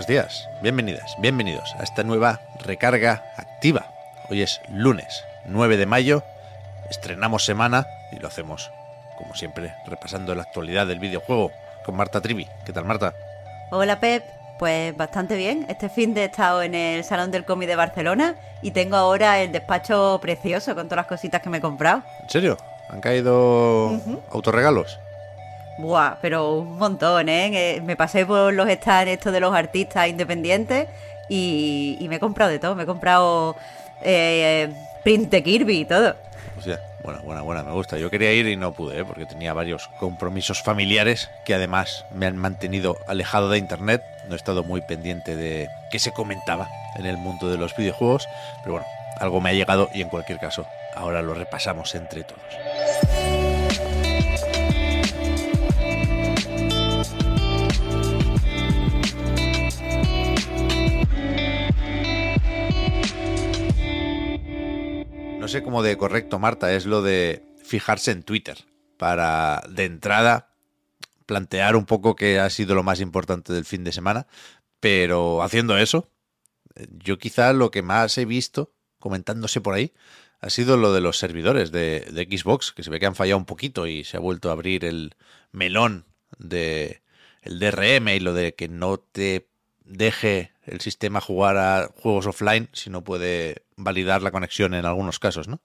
Buenos días, bienvenidas, bienvenidos a esta nueva recarga activa. Hoy es lunes 9 de mayo, estrenamos semana y lo hacemos, como siempre, repasando la actualidad del videojuego con Marta Trivi. ¿Qué tal, Marta? Hola, Pep. Pues bastante bien. Este fin de he estado en el Salón del Cómic de Barcelona y tengo ahora el despacho precioso con todas las cositas que me he comprado. ¿En serio? ¿Han caído autorregalos? Buah, pero un montón, ¿eh? Eh, Me pasé por los stands estos de los artistas independientes y, y me he comprado de todo. Me he comprado eh, print de Kirby y todo. O sea, buena, buena, buena, me gusta. Yo quería ir y no pude, ¿eh? porque tenía varios compromisos familiares que además me han mantenido alejado de internet. No he estado muy pendiente de qué se comentaba en el mundo de los videojuegos, pero bueno, algo me ha llegado y en cualquier caso, ahora lo repasamos entre todos. Sé cómo de correcto, Marta, es lo de fijarse en Twitter para, de entrada, plantear un poco qué ha sido lo más importante del fin de semana, pero haciendo eso, yo quizá lo que más he visto comentándose por ahí ha sido lo de los servidores de, de Xbox, que se ve que han fallado un poquito y se ha vuelto a abrir el melón de DRM y lo de que no te deje el sistema jugar a juegos offline si no puede validar la conexión en algunos casos, ¿no?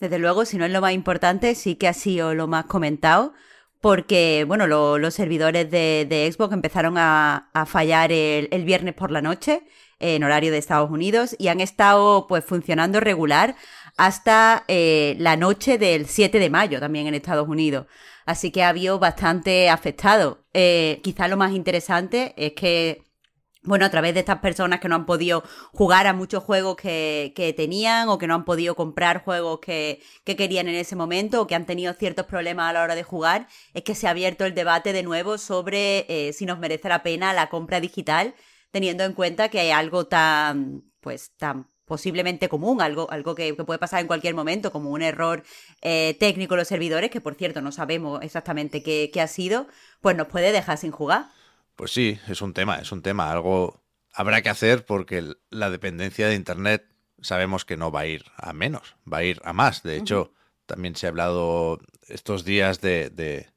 Desde luego, si no es lo más importante, sí que ha sido lo más comentado, porque, bueno, lo- los servidores de, Xbox empezaron a, fallar el, el viernes por la noche, en horario de Estados Unidos, y han estado, pues, funcionando regular hasta eh, la noche del 7 de mayo, también en Estados Unidos. Así que ha habido bastante afectado. Eh, quizá lo más interesante es que bueno, a través de estas personas que no han podido jugar a muchos juegos que, que tenían o que no han podido comprar juegos que, que querían en ese momento o que han tenido ciertos problemas a la hora de jugar, es que se ha abierto el debate de nuevo sobre eh, si nos merece la pena la compra digital, teniendo en cuenta que hay algo tan, pues, tan posiblemente común, algo, algo que, puede pasar en cualquier momento, como un error eh, técnico en los servidores, que por cierto no sabemos exactamente qué, qué ha sido, pues nos puede dejar sin jugar. Pues sí, es un tema, es un tema. Algo habrá que hacer porque la dependencia de Internet sabemos que no va a ir a menos, va a ir a más. De hecho, también se ha hablado estos días de, de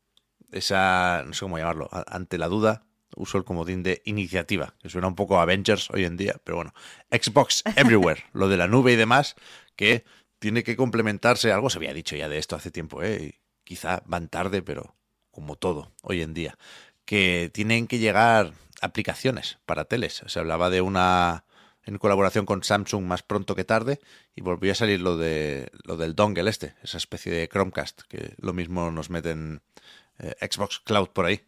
esa, no sé cómo llamarlo, ante la duda, uso el comodín de iniciativa, que suena un poco a Avengers hoy en día, pero bueno, Xbox Everywhere, lo de la nube y demás, que tiene que complementarse, algo se había dicho ya de esto hace tiempo, ¿eh? y quizá van tarde, pero como todo hoy en día, que tienen que llegar aplicaciones para teles. Se hablaba de una en colaboración con Samsung más pronto que tarde y volvió a salir lo de lo del dongle este, esa especie de Chromecast que lo mismo nos meten eh, Xbox Cloud por ahí.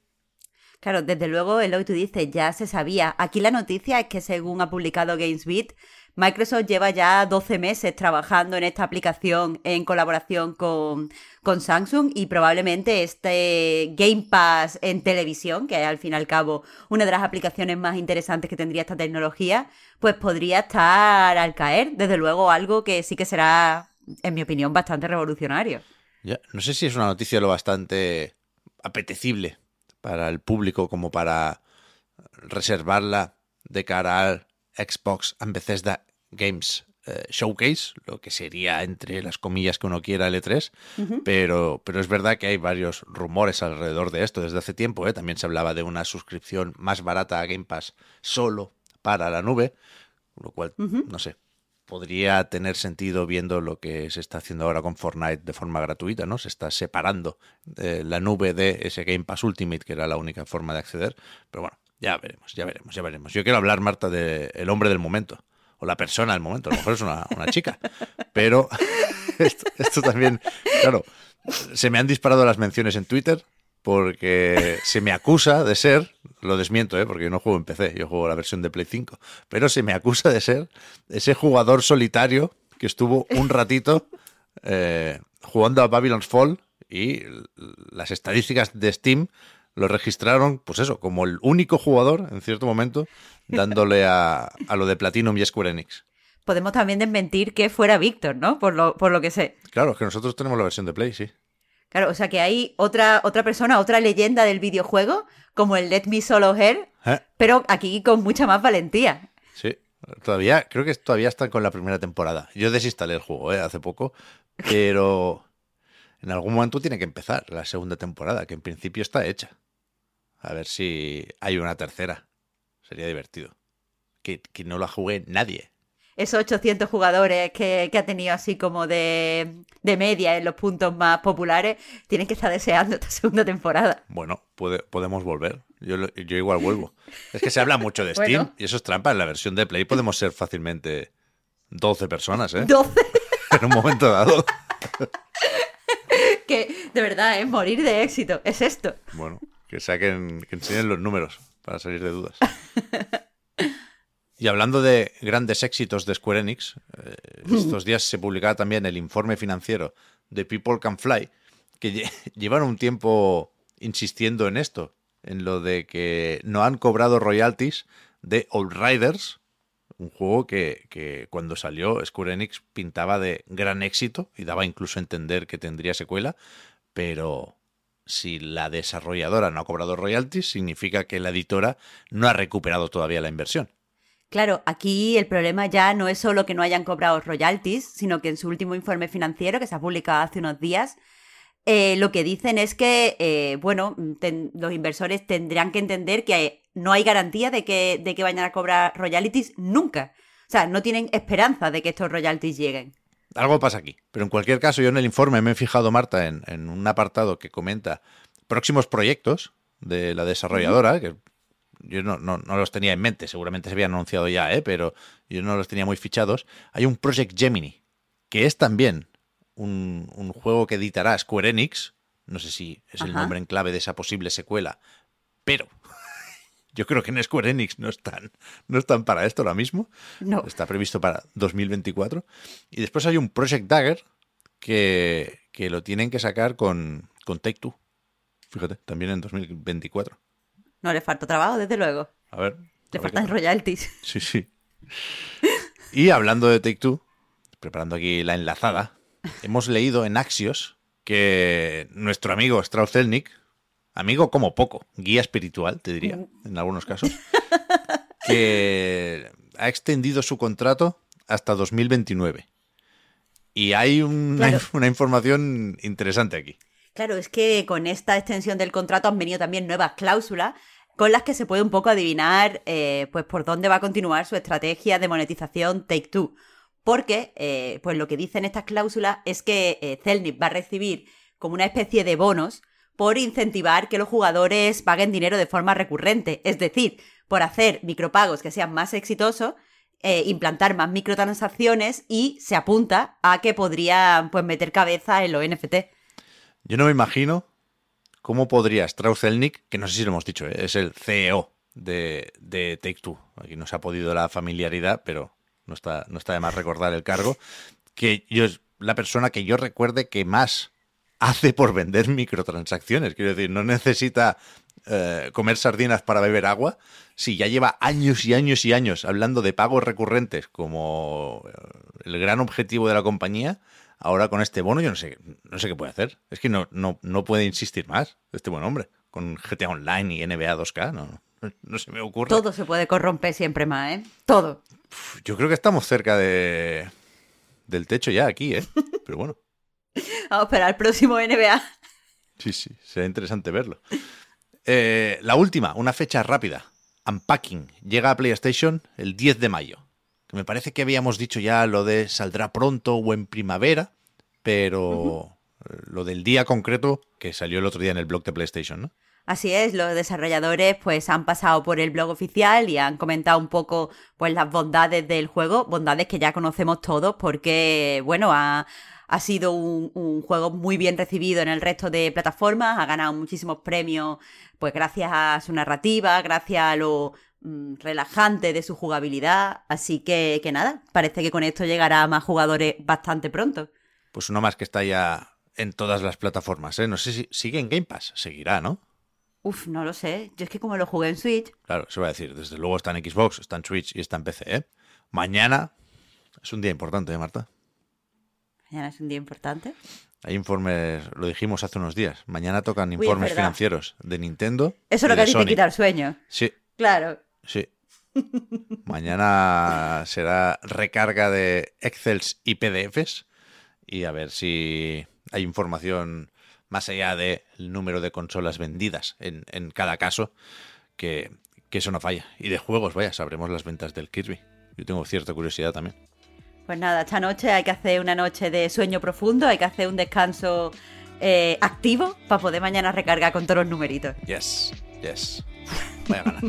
Claro, desde luego, que tú dices, ya se sabía. Aquí la noticia es que según ha publicado GamesBeat, Microsoft lleva ya 12 meses trabajando en esta aplicación en colaboración con, con Samsung y probablemente este Game Pass en televisión, que es al fin y al cabo una de las aplicaciones más interesantes que tendría esta tecnología, pues podría estar al caer. Desde luego algo que sí que será, en mi opinión, bastante revolucionario. Ya, no sé si es una noticia lo bastante apetecible para el público como para reservarla de cara al Xbox and Bethesda Games eh, Showcase, lo que sería entre las comillas que uno quiera el E3, pero, pero es verdad que hay varios rumores alrededor de esto desde hace tiempo. ¿eh? También se hablaba de una suscripción más barata a Game Pass solo para la nube, lo cual, no sé, podría tener sentido viendo lo que se está haciendo ahora con Fortnite de forma gratuita, ¿no? Se está separando eh, la nube de ese Game Pass Ultimate, que era la única forma de acceder. Pero bueno, ya veremos, ya veremos, ya veremos. Yo quiero hablar, Marta, de el hombre del momento, o la persona del momento, a lo mejor es una, una chica, pero esto, esto también, claro, se me han disparado las menciones en Twitter porque se me acusa de ser, lo desmiento, ¿eh? porque yo no juego en PC, yo juego la versión de Play 5, pero se me acusa de ser ese jugador solitario que estuvo un ratito eh, jugando a Babylon's Fall y las estadísticas de Steam lo registraron, pues eso, como el único jugador en cierto momento dándole a, a lo de Platinum y Square Enix. Podemos también desmentir que fuera Víctor, ¿no? Por lo, por lo que sé. Claro, es que nosotros tenemos la versión de Play, sí. Claro, o sea que hay otra, otra persona, otra leyenda del videojuego, como el Let Me Solo Her, ¿Eh? pero aquí con mucha más valentía. Sí, todavía, creo que todavía están con la primera temporada. Yo desinstalé el juego ¿eh? hace poco, pero en algún momento tiene que empezar la segunda temporada, que en principio está hecha. A ver si hay una tercera. Sería divertido. Que, que no la jugué nadie esos 800 jugadores que, que ha tenido así como de, de, media en los puntos más populares, tienen que estar deseando esta segunda temporada. Bueno, puede, podemos volver. Yo, yo, igual vuelvo. Es que se habla mucho de Steam bueno. y eso es trampa. En la versión de Play podemos ser fácilmente 12 personas, ¿eh? 12. en un momento dado. que de verdad, es ¿eh? morir de éxito. Es esto. Bueno, que saquen, que enseñen los números para salir de dudas. Y hablando de grandes éxitos de Square Enix, eh, estos días se publicaba también el informe financiero de People Can Fly, que lle llevan un tiempo insistiendo en esto, en lo de que no han cobrado royalties de Old Riders, un juego que, que, cuando salió Square Enix pintaba de gran éxito y daba incluso a entender que tendría secuela, pero si la desarrolladora no ha cobrado royalties, significa que la editora no ha recuperado todavía la inversión. Claro, aquí el problema ya no es solo que no hayan cobrado royalties, sino que en su último informe financiero, que se ha publicado hace unos días, eh, lo que dicen es que, eh, bueno, los inversores tendrán que entender que no hay garantía de que, de que vayan a cobrar royalties nunca. O sea, no tienen esperanza de que estos royalties lleguen. Algo pasa aquí. Pero en cualquier caso, yo en el informe me he fijado, Marta, en, en un apartado que comenta próximos proyectos de la desarrolladora, que yo no, no, no, los tenía en mente, seguramente se habían anunciado ya, ¿eh? pero yo no los tenía muy fichados. Hay un Project Gemini, que es también un, un juego que editará Square Enix. No sé si es el nombre en clave de esa posible secuela, pero yo creo que en Square Enix no están, no están para esto ahora mismo. No. Está previsto para 2024. Y después hay un Project Dagger que, que lo tienen que sacar con, con Take Two. Fíjate, también en 2024. No le falta trabajo, desde luego. A ver. Le faltan royalties. Sí, sí. Y hablando de Take Two, preparando aquí la enlazada, hemos leído en Axios que nuestro amigo Strauss Zelnick, amigo como poco, guía espiritual, te diría, en algunos casos, que ha extendido su contrato hasta 2029. Y hay una, claro. una información interesante aquí. Claro, es que con esta extensión del contrato han venido también nuevas cláusulas con las que se puede un poco adivinar eh, pues por dónde va a continuar su estrategia de monetización Take Two. Porque, eh, pues lo que dicen estas cláusulas es que eh, Zelnick va a recibir como una especie de bonos por incentivar que los jugadores paguen dinero de forma recurrente. Es decir, por hacer micropagos que sean más exitosos, eh, implantar más microtransacciones y se apunta a que podría pues, meter cabeza en los NFT. Yo no me imagino cómo podría Strauss Zelnick, que no sé si lo hemos dicho, ¿eh? es el CEO de, de Take Two. Aquí no se ha podido la familiaridad, pero no está, no está de más recordar el cargo. Que yo es la persona que yo recuerde que más hace por vender microtransacciones. Quiero decir, no necesita eh, comer sardinas para beber agua. Si ya lleva años y años y años hablando de pagos recurrentes como eh, el gran objetivo de la compañía, ahora con este bono yo no sé, no sé qué puede hacer. Es que no, no, no puede insistir más este buen hombre. Con GTA Online y NBA 2K, no, no, no se me ocurre. Todo se puede corromper siempre más, ¿eh? Todo. Yo creo que estamos cerca de del techo ya aquí, ¿eh? Pero bueno. Vamos a esperar al próximo NBA. Sí, sí, será interesante verlo. Eh, la última, una fecha rápida. Unpacking llega a PlayStation el 10 de mayo que me parece que habíamos dicho ya lo de saldrá pronto o en primavera, pero uh -huh. lo del día concreto que salió el otro día en el blog de PlayStation, ¿no? Así es, los desarrolladores pues han pasado por el blog oficial y han comentado un poco pues las bondades del juego, bondades que ya conocemos todos porque, bueno, ha, ha sido un, un, juego muy bien recibido en el resto de plataformas, ha ganado muchísimos premios, pues gracias a su narrativa, gracias a lo mm, relajante de su jugabilidad, así que, que nada, parece que con esto llegará a más jugadores bastante pronto. Pues uno más que está ya en todas las plataformas, ¿eh? No sé si sigue en Game Pass, seguirá, ¿no? Uf, no lo sé. Yo es que como lo jugué en Switch. Claro, se va a decir. Desde luego está en Xbox, está en Switch y está en PC, ¿eh? Mañana es un día importante, ¿eh, Marta? Mañana es un día importante. Hay informes, lo dijimos hace unos días. Mañana tocan informes financieros de Nintendo. Eso es lo que a ti te quita el sueño. Sí. Claro. Sí. Mañana será recarga de Excels y PDFs y a ver si hay información más allá del número de consolas vendidas en, en cada caso, que, que, eso no falla. Y de juegos, vaya, sabremos las ventas del Kirby. Yo tengo cierta curiosidad también. Pues nada, esta noche hay que hacer una noche de sueño profundo, hay que hacer un descanso eh, activo para poder mañana recargar con todos los numeritos. Yes, yes. Vaya gana.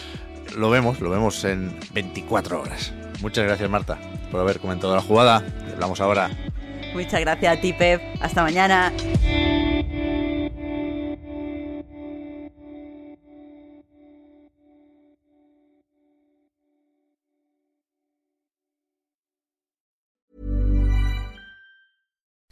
lo vemos, lo vemos en 24 horas. Muchas gracias, Marta, por haber comentado la jugada. Hablamos ahora. Muchas gracias a ti, Pep. Hasta mañana.